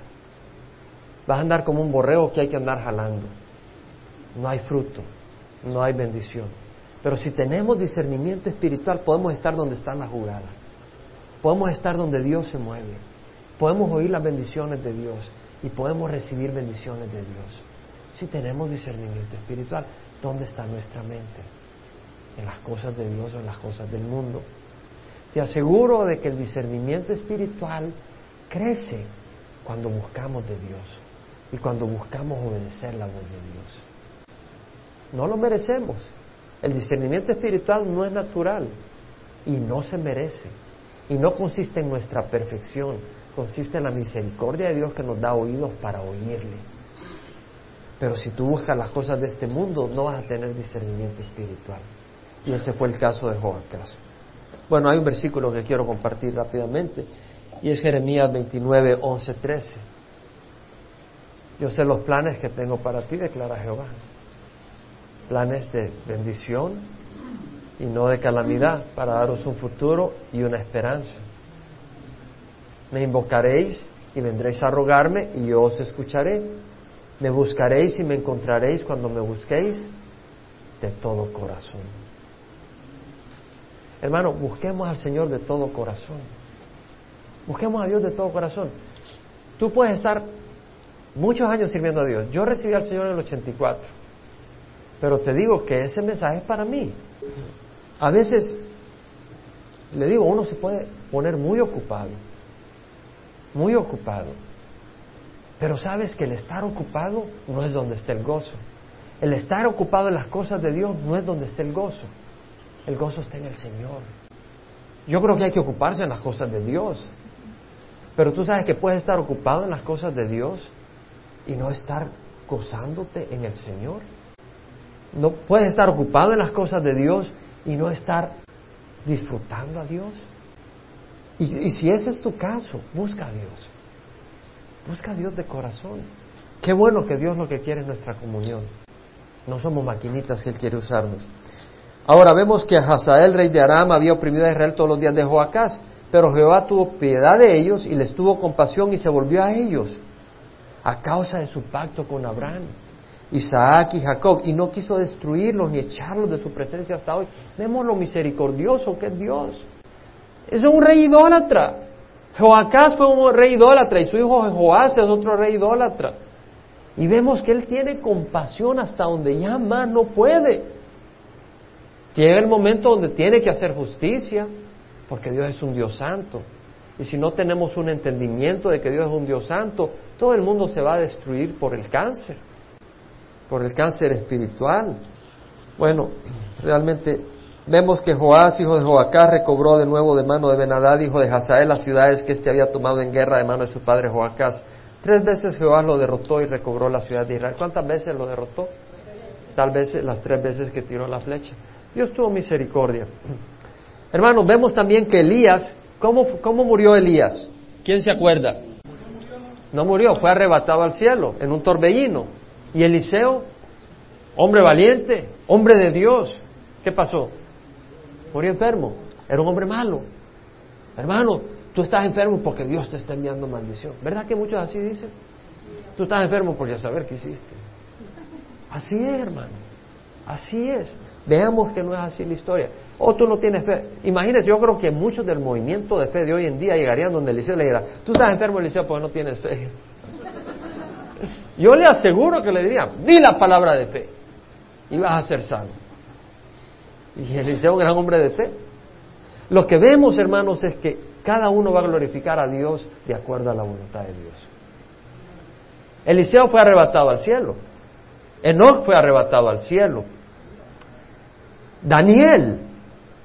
Vas a andar como un borrego que hay que andar jalando. No hay fruto, no hay bendición. Pero si tenemos discernimiento espiritual, podemos estar donde está la jugada. Podemos estar donde Dios se mueve. Podemos oír las bendiciones de Dios y podemos recibir bendiciones de Dios. Si tenemos discernimiento espiritual, ¿dónde está nuestra mente? en las cosas de Dios o en las cosas del mundo. Te aseguro de que el discernimiento espiritual crece cuando buscamos de Dios y cuando buscamos obedecer la voz de Dios. No lo merecemos. El discernimiento espiritual no es natural y no se merece. Y no consiste en nuestra perfección, consiste en la misericordia de Dios que nos da oídos para oírle. Pero si tú buscas las cosas de este mundo, no vas a tener discernimiento espiritual. Y ese fue el caso de Joacás. Bueno, hay un versículo que quiero compartir rápidamente y es Jeremías 29, 11, 13. Yo sé los planes que tengo para ti, declara Jehová. Planes de bendición y no de calamidad, para daros un futuro y una esperanza. Me invocaréis y vendréis a rogarme y yo os escucharé. Me buscaréis y me encontraréis cuando me busquéis de todo corazón. Hermano, busquemos al Señor de todo corazón. Busquemos a Dios de todo corazón. Tú puedes estar muchos años sirviendo a Dios. Yo recibí al Señor en el 84. Pero te digo que ese mensaje es para mí. A veces, le digo, uno se puede poner muy ocupado muy ocupado. Pero sabes que el estar ocupado no es donde está el gozo. El estar ocupado en las cosas de Dios no es donde está el gozo. El gozo está en el Señor. Yo creo que hay que ocuparse en las cosas de Dios. Pero tú sabes que puedes estar ocupado en las cosas de Dios y no estar gozándote en el Señor. No puedes estar ocupado en las cosas de Dios y no estar disfrutando a Dios. Y, si ese es tu caso, busca a Dios. Busca a Dios de corazón. Qué bueno que Dios lo que quiere es nuestra comunión. No somos maquinitas que Él quiere usarnos. Ahora vemos que Hazael, rey de Aram, había oprimido a Israel todos los días de Joacás, pero Jehová tuvo piedad de ellos y les tuvo compasión y se volvió a ellos a causa de su pacto con Abraham, Isaac y Jacob, y no quiso destruirlos ni echarlos de su presencia hasta hoy. Vemos lo misericordioso que es Dios. Es un rey idólatra. Joacás fue un rey idólatra y su hijo Joás es otro rey idólatra. Y vemos que él tiene compasión hasta donde ya más no puede. Llega el momento donde tiene que hacer justicia, porque Dios es un Dios santo. Y si no tenemos un entendimiento de que Dios es un Dios santo, todo el mundo se va a destruir por el cáncer, por el cáncer espiritual. Bueno, realmente Vemos que Joás, hijo de Joacás, recobró de nuevo de mano de Benadad, hijo de Hazael, las ciudades que éste había tomado en guerra de mano de su padre Joacás. Tres veces Jehová lo derrotó y recobró la ciudad de Israel. ¿Cuántas veces lo derrotó? Tal vez las tres veces que tiró la flecha. Dios tuvo misericordia. Hermanos, vemos también que Elías, ¿cómo, ¿cómo murió Elías? ¿Quién se acuerda? No murió, fue arrebatado al cielo en un torbellino. ¿Y Eliseo? Hombre valiente, hombre de Dios. ¿Qué pasó? Murió enfermo, era un hombre malo. Hermano, tú estás enfermo porque Dios te está enviando maldición. ¿Verdad que muchos así dicen? Tú estás enfermo porque saber qué hiciste. Así es, hermano. Así es. Veamos que no es así la historia. O oh, tú no tienes fe. Imagínese, yo creo que muchos del movimiento de fe de hoy en día llegarían donde Eliseo le dirá, tú estás enfermo, Eliseo, porque no tienes fe. Yo le aseguro que le diría, di la palabra de fe y vas a ser sano. Y Eliseo, un gran hombre de fe. Lo que vemos, hermanos, es que cada uno va a glorificar a Dios de acuerdo a la voluntad de Dios. Eliseo fue arrebatado al cielo. Enoch fue arrebatado al cielo. Daniel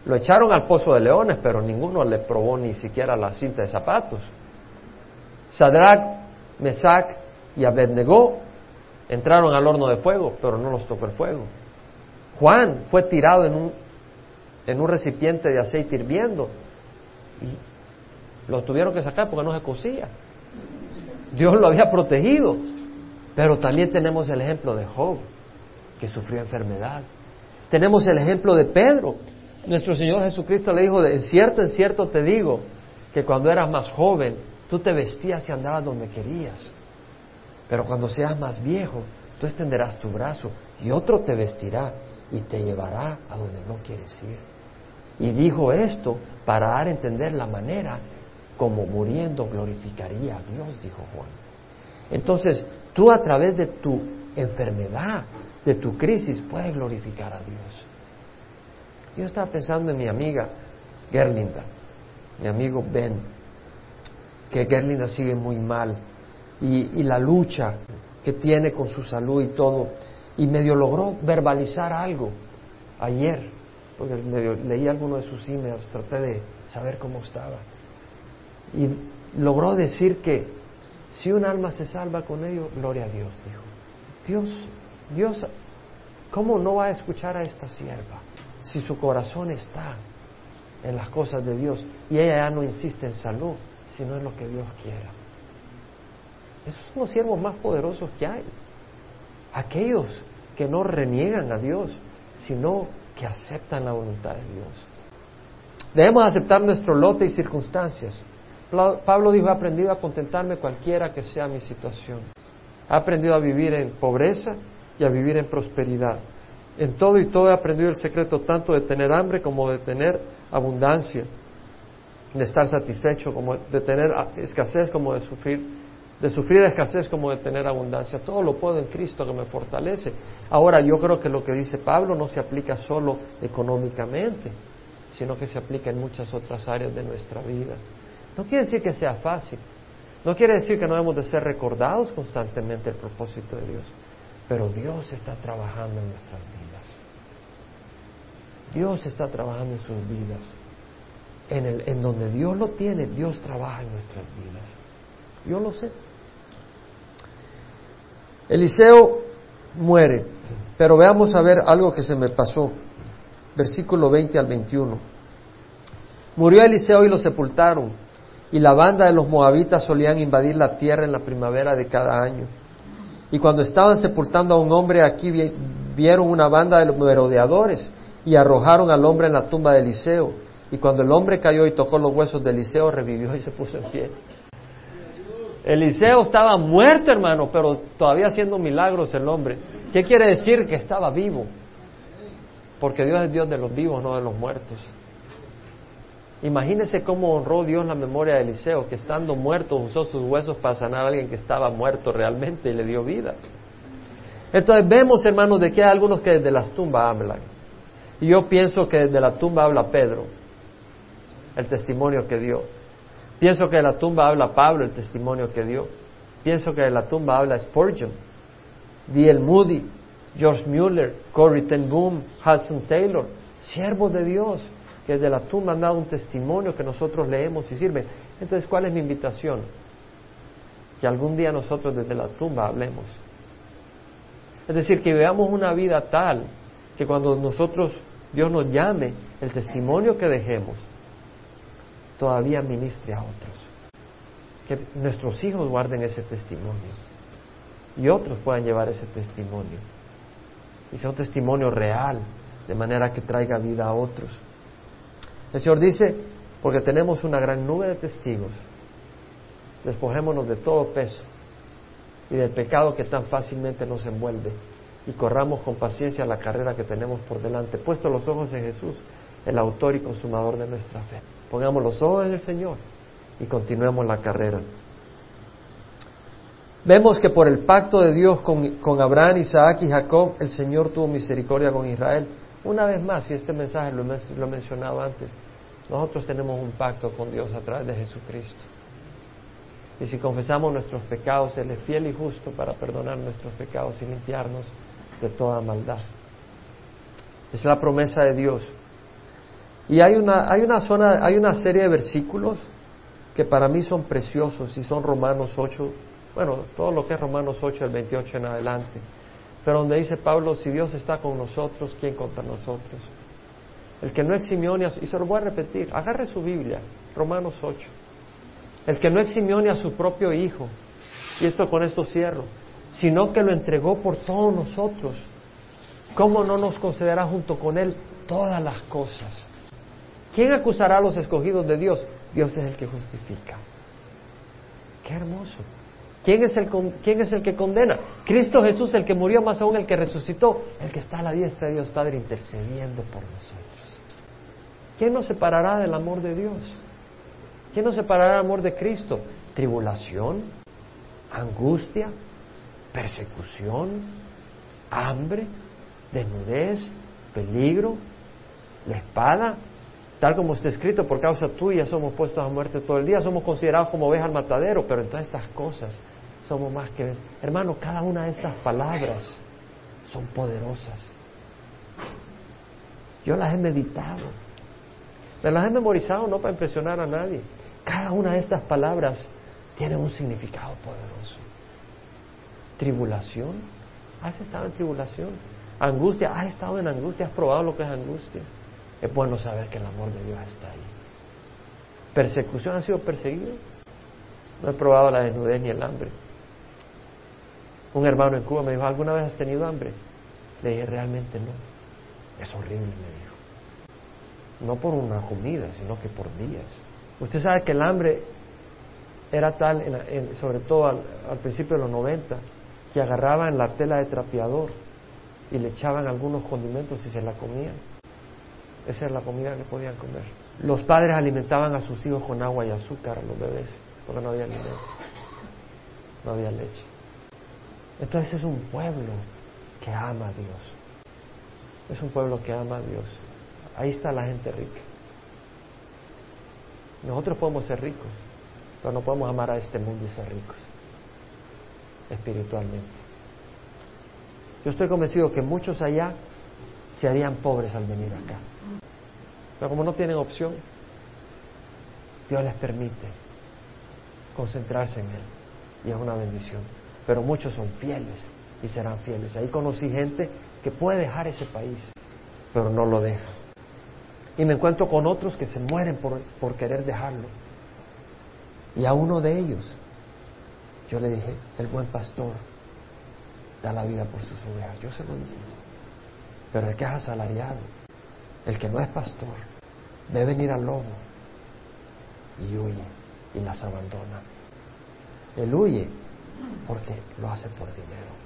lo echaron al pozo de leones, pero ninguno le probó ni siquiera la cinta de zapatos. Sadrach, Mesach y Abednego entraron al horno de fuego, pero no los tocó el fuego. Juan fue tirado en un, en un recipiente de aceite hirviendo y lo tuvieron que sacar porque no se cocía. Dios lo había protegido. Pero también tenemos el ejemplo de Job, que sufrió enfermedad. Tenemos el ejemplo de Pedro. Nuestro Señor Jesucristo le dijo, en cierto, en cierto te digo, que cuando eras más joven, tú te vestías y andabas donde querías. Pero cuando seas más viejo, tú extenderás tu brazo y otro te vestirá y te llevará a donde no quieres ir. Y dijo esto para dar a entender la manera como muriendo glorificaría a Dios, dijo Juan. Entonces, tú a través de tu enfermedad, de tu crisis, puedes glorificar a Dios. Yo estaba pensando en mi amiga Gerlinda, mi amigo Ben, que Gerlinda sigue muy mal y, y la lucha que tiene con su salud y todo y medio logró verbalizar algo ayer, porque medio leí alguno de sus emails, traté de saber cómo estaba. Y logró decir que si un alma se salva con ello, gloria a Dios, dijo. Dios, Dios, ¿cómo no va a escuchar a esta sierva si su corazón está en las cosas de Dios y ella ya no insiste en salud, sino en lo que Dios quiera? Esos son los siervos más poderosos que hay. Aquellos que no reniegan a Dios, sino que aceptan la voluntad de Dios. Debemos aceptar nuestro lote y circunstancias. Pablo dijo, he aprendido a contentarme cualquiera que sea mi situación. He aprendido a vivir en pobreza y a vivir en prosperidad. En todo y todo he aprendido el secreto tanto de tener hambre como de tener abundancia, de estar satisfecho como de tener escasez como de sufrir, de sufrir escasez como de tener abundancia. Todo lo puedo en Cristo que me fortalece. Ahora yo creo que lo que dice Pablo no se aplica solo económicamente, sino que se aplica en muchas otras áreas de nuestra vida. No quiere decir que sea fácil. No quiere decir que no debemos de ser recordados constantemente el propósito de Dios. Pero Dios está trabajando en nuestras vidas. Dios está trabajando en sus vidas. En, el, en donde Dios lo tiene, Dios trabaja en nuestras vidas. Yo lo sé. Eliseo muere, pero veamos a ver algo que se me pasó. Versículo 20 al 21. Murió Eliseo y lo sepultaron y la banda de los moabitas solían invadir la tierra en la primavera de cada año. Y cuando estaban sepultando a un hombre aquí vieron una banda de merodeadores y arrojaron al hombre en la tumba de Eliseo. Y cuando el hombre cayó y tocó los huesos de Eliseo, revivió y se puso en pie. Eliseo estaba muerto, hermano, pero todavía haciendo milagros el hombre. ¿Qué quiere decir? Que estaba vivo. Porque Dios es Dios de los vivos, no de los muertos. Imagínese cómo honró Dios la memoria de Eliseo, que estando muerto usó sus huesos para sanar a alguien que estaba muerto realmente y le dio vida. Entonces vemos, hermanos, de que hay algunos que desde las tumbas hablan. Y yo pienso que desde la tumba habla Pedro, el testimonio que dio. Pienso que de la tumba habla Pablo, el testimonio que dio. Pienso que de la tumba habla Spurgeon, D.L. Moody, George Mueller, Corrie ten Boom, Hudson Taylor, siervos de Dios que desde la tumba han dado un testimonio que nosotros leemos y sirve. Entonces, ¿cuál es mi invitación? Que algún día nosotros desde la tumba hablemos. Es decir, que veamos una vida tal que cuando nosotros, Dios nos llame, el testimonio que dejemos todavía ministre a otros. Que nuestros hijos guarden ese testimonio y otros puedan llevar ese testimonio. Y sea un testimonio real, de manera que traiga vida a otros. El Señor dice, porque tenemos una gran nube de testigos, despojémonos de todo peso y del pecado que tan fácilmente nos envuelve y corramos con paciencia la carrera que tenemos por delante, puesto los ojos en Jesús, el autor y consumador de nuestra fe. Pongamos los ojos en el Señor y continuemos la carrera. Vemos que por el pacto de Dios con, con, Abraham, Isaac y Jacob, el Señor tuvo misericordia con Israel. Una vez más, y este mensaje lo, he mencionado antes, nosotros tenemos un pacto con Dios a través de Jesucristo. Y si confesamos nuestros pecados, Él es fiel y justo para perdonar nuestros pecados y limpiarnos de toda maldad. Es la promesa de Dios. Y hay una, hay una zona, hay una serie de versículos que para mí son preciosos y son Romanos 8, bueno, todo lo que es Romanos 8, el 28 en adelante. Pero donde dice Pablo, si Dios está con nosotros, ¿quién contra nosotros? El que no eximió ni a su, y se lo voy a repetir, agarre su Biblia, Romanos 8. El que no eximió ni a su propio Hijo, y esto con esto cierro, sino que lo entregó por todos nosotros, ¿cómo no nos concederá junto con Él todas las cosas? ¿Quién acusará a los escogidos de Dios? Dios es el que justifica. Qué hermoso. ¿Quién es, el, ¿Quién es el que condena? Cristo Jesús, el que murió, más aún el que resucitó, el que está a la diestra de Dios Padre intercediendo por nosotros. ¿Quién nos separará del amor de Dios? ¿Quién nos separará del amor de Cristo? ¿Tribulación? ¿Angustia? ¿Persecución? ¿Hambre? ¿Desnudez? ¿Peligro? ¿La espada? Tal como está escrito, por causa tuya somos puestos a muerte todo el día, somos considerados como ovejas al matadero, pero en todas estas cosas somos más que... Hermano, cada una de estas palabras son poderosas. Yo las he meditado, me las he memorizado no para impresionar a nadie. Cada una de estas palabras tiene un significado poderoso. Tribulación, ¿has estado en tribulación? Angustia, ¿has estado en angustia? ¿Has probado lo que es angustia? Es bueno saber que el amor de Dios está ahí. ¿Persecución ha sido perseguido? No he probado la desnudez ni el hambre. Un hermano en Cuba me dijo, ¿alguna vez has tenido hambre? Le dije, realmente no. Es horrible, me dijo. No por una comida, sino que por días. Usted sabe que el hambre era tal, sobre todo al, principio de los 90, que agarraban la tela de trapeador y le echaban algunos condimentos y se la comían. Esa era la comida que podían comer. Los padres alimentaban a sus hijos con agua y azúcar a los bebés, porque no había alimento, no había leche. Entonces es un pueblo que ama a Dios. Es un pueblo que ama a Dios. Ahí está la gente rica. Nosotros podemos ser ricos, pero no podemos amar a este mundo y ser ricos espiritualmente. Yo estoy convencido que muchos allá se harían pobres al venir acá. Pero como no tienen opción, Dios les permite concentrarse en Él. Y es una bendición. Pero muchos son fieles y serán fieles. Ahí conocí gente que puede dejar ese país, pero no lo deja. Y me encuentro con otros que se mueren por, por querer dejarlo. Y a uno de ellos, yo le dije, el buen pastor da la vida por sus ovejas. Yo se lo dije. Pero el que es asalariado, el que no es pastor, ve venir al lobo y huye y las abandona. Él huye porque lo hace por dinero.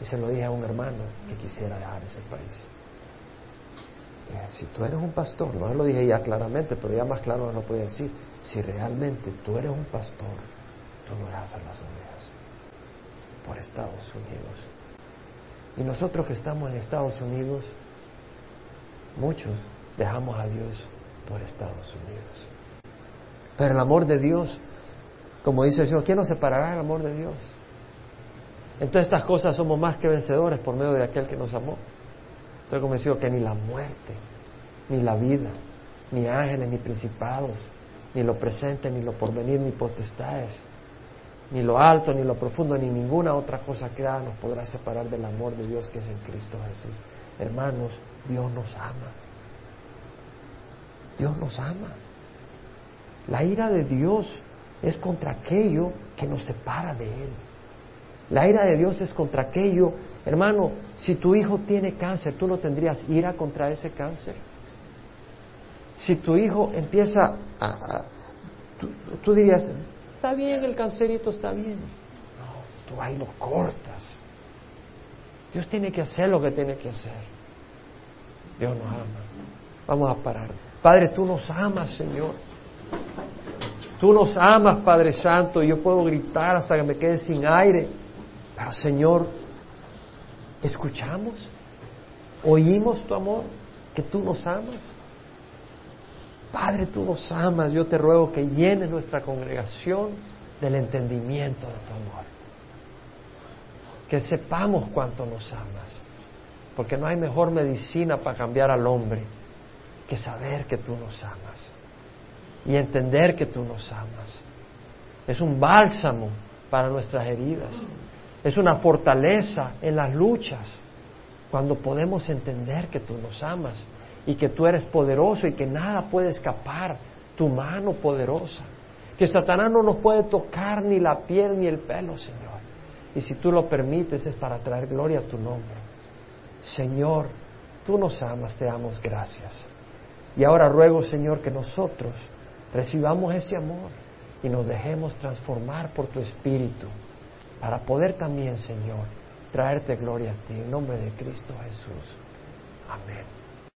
Y se lo dije a un hermano que quisiera dejar ese país. si tú eres un pastor, no lo dije ya claramente, pero ya más claro no podía decir, si realmente tú eres un pastor, tú no dejas a las ovejas por Estados Unidos. Y nosotros que estamos en Estados Unidos, muchos dejamos a Dios por Estados Unidos. Pero el amor de Dios, como dice el Señor, ¿quién nos separará del amor de Dios? En todas estas cosas somos más que vencedores por medio de aquel que nos amó. Estoy convencido que ni la muerte, ni la vida, ni ángeles, ni principados, ni lo presente, ni lo porvenir, ni potestades, ni lo alto, ni lo profundo, ni ninguna otra cosa creada nos podrá separar del amor de Dios que es en Cristo Jesús. Hermanos, Dios nos ama. Dios nos ama. La ira de Dios es contra aquello que nos separa de Él. La ira de Dios es contra aquello, hermano, si tu hijo tiene cáncer, ¿tú no tendrías ira contra ese cáncer? Si tu hijo empieza a... tú, dirías, está bien, el cancerito está bien. No, tú ahí lo cortas. Dios tiene que hacer lo que tiene que hacer. Dios nos ama. Vamos a parar. Padre, tú nos amas, Señor. Tú nos amas, Padre Santo. Yo puedo gritar hasta que me quede sin aire. Pero, Señor, escuchamos, oímos tu amor, que tú nos amas. Padre, tú nos amas. Yo te ruego que llenes nuestra congregación del entendimiento de tu amor. Que sepamos cuánto nos amas. Porque no hay mejor medicina para cambiar al hombre que saber que tú nos amas y entender que tú nos amas. Es un bálsamo para nuestras heridas. Es una fortaleza en las luchas cuando podemos entender que tú nos amas y que tú eres poderoso y que nada puede escapar tu mano poderosa. Que Satanás no nos puede tocar ni la piel ni el pelo, Señor. Y si tú lo permites es para traer gloria a tu nombre. Señor, tú nos amas, te damos gracias. Y ahora ruego, Señor, que nosotros recibamos ese amor y nos dejemos transformar por tu Espíritu para poder también, Señor, traerte gloria a ti en nombre de Cristo Jesús. Amén.